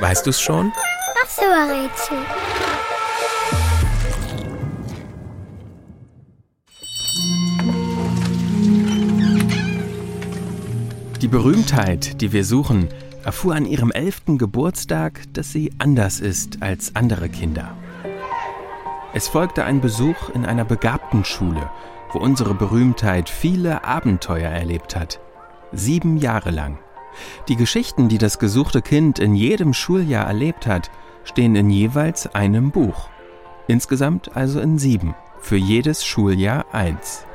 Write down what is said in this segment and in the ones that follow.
Weißt du's schon? Ach so, Rätsel. Die Berühmtheit, die wir suchen, erfuhr an ihrem elften Geburtstag, dass sie anders ist als andere Kinder. Es folgte ein Besuch in einer begabten Schule, wo unsere Berühmtheit viele Abenteuer erlebt hat. Sieben Jahre lang. Die Geschichten, die das gesuchte Kind in jedem Schuljahr erlebt hat, stehen in jeweils einem Buch. Insgesamt also in sieben, für jedes Schuljahr eins.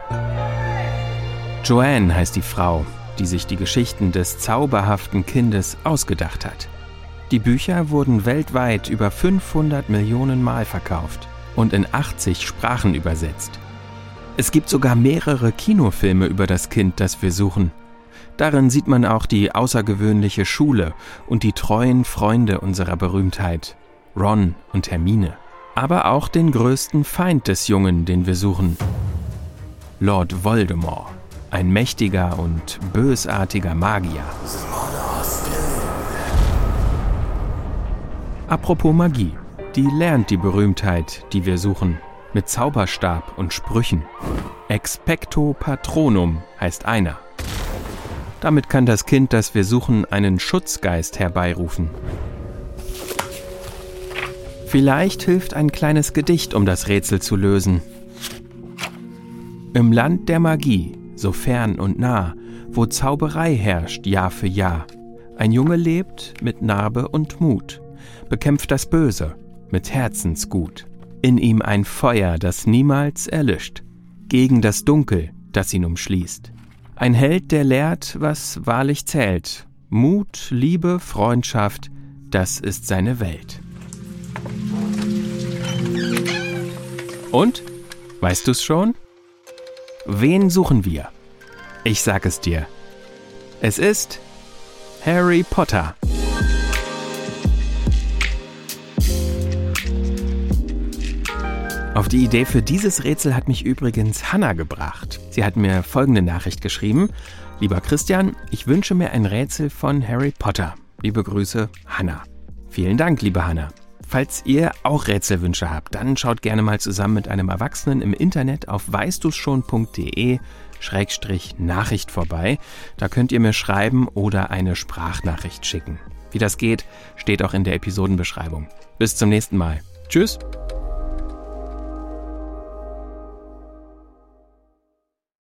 Joanne heißt die Frau, die sich die Geschichten des zauberhaften Kindes ausgedacht hat. Die Bücher wurden weltweit über 500 Millionen Mal verkauft und in 80 Sprachen übersetzt. Es gibt sogar mehrere Kinofilme über das Kind, das wir suchen. Darin sieht man auch die außergewöhnliche Schule und die treuen Freunde unserer Berühmtheit, Ron und Hermine. Aber auch den größten Feind des Jungen, den wir suchen, Lord Voldemort, ein mächtiger und bösartiger Magier. Apropos Magie, die lernt die Berühmtheit, die wir suchen, mit Zauberstab und Sprüchen. Expecto Patronum heißt einer. Damit kann das Kind, das wir suchen, einen Schutzgeist herbeirufen. Vielleicht hilft ein kleines Gedicht, um das Rätsel zu lösen. Im Land der Magie, so fern und nah, wo Zauberei herrscht Jahr für Jahr. Ein Junge lebt mit Narbe und Mut, bekämpft das Böse mit Herzensgut. In ihm ein Feuer, das niemals erlischt, gegen das Dunkel, das ihn umschließt. Ein Held, der lehrt, was wahrlich zählt. Mut, Liebe, Freundschaft, das ist seine Welt. Und? Weißt du's schon? Wen suchen wir? Ich sag es dir. Es ist Harry Potter. Auf die Idee für dieses Rätsel hat mich übrigens Hanna gebracht. Sie hat mir folgende Nachricht geschrieben. Lieber Christian, ich wünsche mir ein Rätsel von Harry Potter. Liebe Grüße, Hanna. Vielen Dank, liebe Hanna. Falls ihr auch Rätselwünsche habt, dann schaut gerne mal zusammen mit einem Erwachsenen im Internet auf weißduschon.de Schrägstrich Nachricht vorbei. Da könnt ihr mir schreiben oder eine Sprachnachricht schicken. Wie das geht, steht auch in der Episodenbeschreibung. Bis zum nächsten Mal. Tschüss.